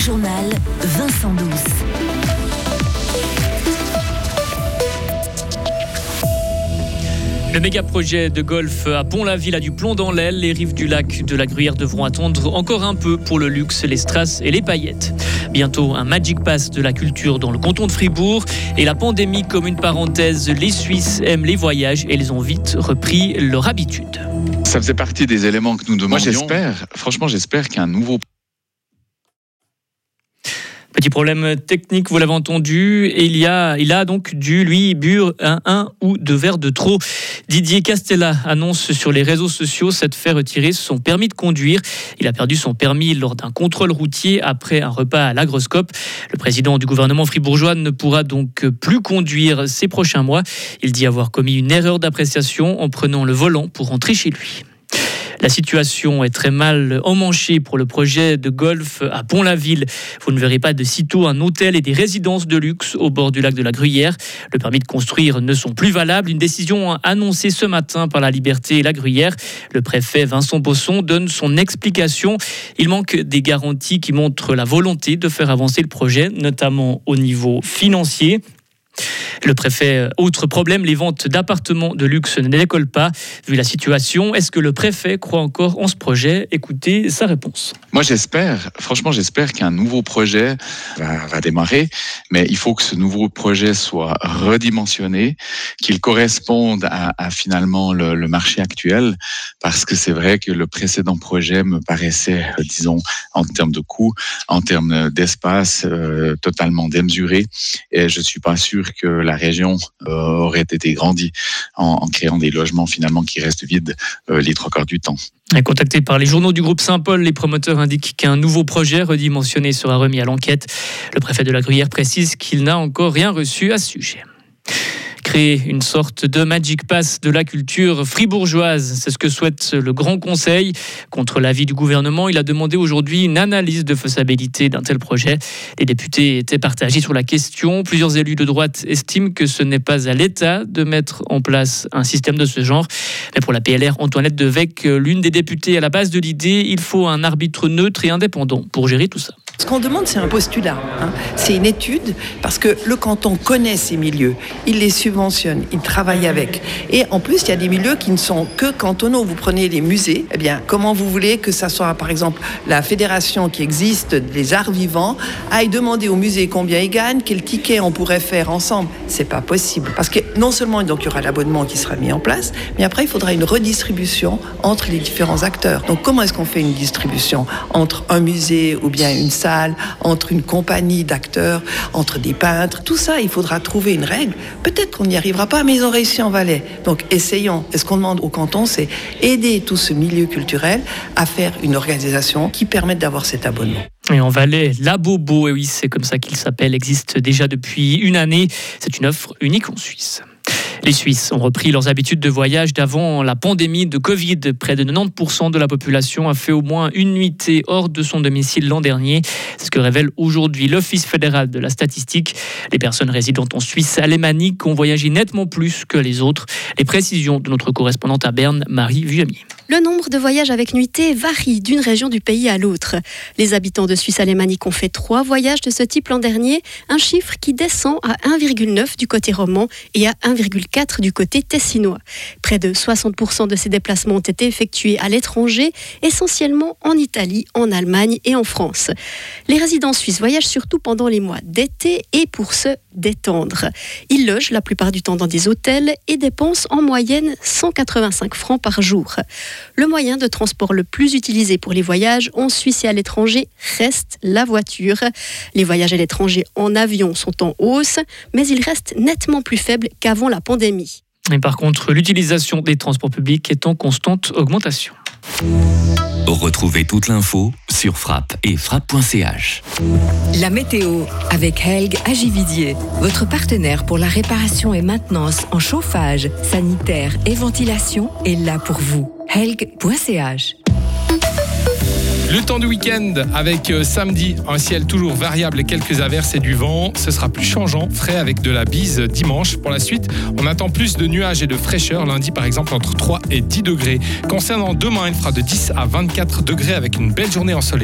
journal Vincent Douce. Le méga projet de golf à Pont-la-Ville a du plomb dans l'aile. Les rives du lac de la Gruyère devront attendre encore un peu pour le luxe, les strass et les paillettes. Bientôt un Magic Pass de la culture dans le canton de Fribourg. Et la pandémie comme une parenthèse, les Suisses aiment les voyages et ils ont vite repris leur habitude. Ça faisait partie des éléments que nous demandions. Moi, j'espère, franchement, j'espère qu'un nouveau Petit problème technique, vous l'avez entendu. Il, y a, il a donc dû, lui, bure un, un ou deux verres de trop. Didier Castella annonce sur les réseaux sociaux s'être fait retirer son permis de conduire. Il a perdu son permis lors d'un contrôle routier après un repas à l'agroscope. Le président du gouvernement fribourgeois ne pourra donc plus conduire ces prochains mois. Il dit avoir commis une erreur d'appréciation en prenant le volant pour rentrer chez lui. La situation est très mal emmanchée pour le projet de golf à Pont-la-Ville. Vous ne verrez pas de sitôt un hôtel et des résidences de luxe au bord du lac de la Gruyère. Le permis de construire ne sont plus valables. Une décision annoncée ce matin par la Liberté et la Gruyère. Le préfet Vincent Bosson donne son explication. Il manque des garanties qui montrent la volonté de faire avancer le projet, notamment au niveau financier. Le préfet, euh, autre problème, les ventes d'appartements de luxe ne décollent pas. Vu la situation, est-ce que le préfet croit encore en ce projet? Écoutez sa réponse. Moi, j'espère, franchement, j'espère qu'un nouveau projet va, va, démarrer, mais il faut que ce nouveau projet soit redimensionné, qu'il corresponde à, finalement le, marché actuel, parce que c'est vrai que le précédent projet me paraissait, euh, disons, en termes de coûts, en termes d'espace, euh, totalement démesuré, et je suis pas sûr que la région euh, aurait été grandie en, créant des logements finalement qui restent vides les trois quarts du temps. Contacté par les journaux du groupe Saint-Paul, les promoteurs indiquent qu'un nouveau projet redimensionné sera remis à l'enquête. Le préfet de la Gruyère précise qu'il n'a encore rien reçu à ce sujet créer une sorte de Magic Pass de la culture fribourgeoise. C'est ce que souhaite le Grand Conseil. Contre l'avis du gouvernement, il a demandé aujourd'hui une analyse de faisabilité d'un tel projet. Les députés étaient partagés sur la question. Plusieurs élus de droite estiment que ce n'est pas à l'État de mettre en place un système de ce genre. Mais pour la PLR, Antoinette Devec, l'une des députées à la base de l'idée, il faut un arbitre neutre et indépendant pour gérer tout ça. Ce qu'on demande, c'est un postulat. Hein. C'est une étude, parce que le canton connaît ces milieux. Il les subventionne, il travaille avec. Et en plus, il y a des milieux qui ne sont que cantonaux. Vous prenez les musées, eh bien, comment vous voulez que ça soit, par exemple, la fédération qui existe des arts vivants aille demander au musée combien il gagne, quel ticket on pourrait faire ensemble? C'est pas possible. Parce que non seulement donc, il y aura l'abonnement qui sera mis en place, mais après, il faudra une redistribution entre les différents acteurs. Donc, comment est-ce qu'on fait une distribution entre un musée ou bien une entre une compagnie d'acteurs, entre des peintres, tout ça, il faudra trouver une règle. Peut-être qu'on n'y arrivera pas, mais ils ont réussi en Valais. Donc essayons. Et ce qu'on demande au canton, c'est aider tout ce milieu culturel à faire une organisation qui permette d'avoir cet abonnement. Et en Valais, la Bobo, et oui, c'est comme ça qu'il s'appelle, existe déjà depuis une année. C'est une offre unique en Suisse. Les Suisses ont repris leurs habitudes de voyage d'avant la pandémie de Covid. Près de 90% de la population a fait au moins une nuitée hors de son domicile l'an dernier. C'est ce que révèle aujourd'hui l'Office fédéral de la statistique. Les personnes résidant en Suisse alémanique ont voyagé nettement plus que les autres. Les précisions de notre correspondante à Berne, Marie Vuamier. Le nombre de voyages avec nuitée varie d'une région du pays à l'autre. Les habitants de Suisse alémanique ont fait trois voyages de ce type l'an dernier, un chiffre qui descend à 1,9 du côté roman et à 1,4 du côté tessinois. Près de 60% de ces déplacements ont été effectués à l'étranger, essentiellement en Italie, en Allemagne et en France. Les résidents suisses voyagent surtout pendant les mois d'été et pour se détendre. Ils logent la plupart du temps dans des hôtels et dépensent en moyenne 185 francs par jour. Le moyen de transport le plus utilisé pour les voyages en Suisse et à l'étranger reste la voiture. Les voyages à l'étranger en avion sont en hausse, mais ils restent nettement plus faibles qu'avant la pandémie. Et par contre, l'utilisation des transports publics est en constante augmentation. Retrouvez toute l'info sur frappe et frappe.ch. La météo avec Helg Agividier, votre partenaire pour la réparation et maintenance en chauffage, sanitaire et ventilation est là pour vous. Helg.ch le temps du week-end avec euh, samedi un ciel toujours variable et quelques averses et du vent. Ce sera plus changeant, frais avec de la bise dimanche. Pour la suite, on attend plus de nuages et de fraîcheur. Lundi, par exemple, entre 3 et 10 degrés. Concernant demain, il fera de 10 à 24 degrés avec une belle journée ensoleillée.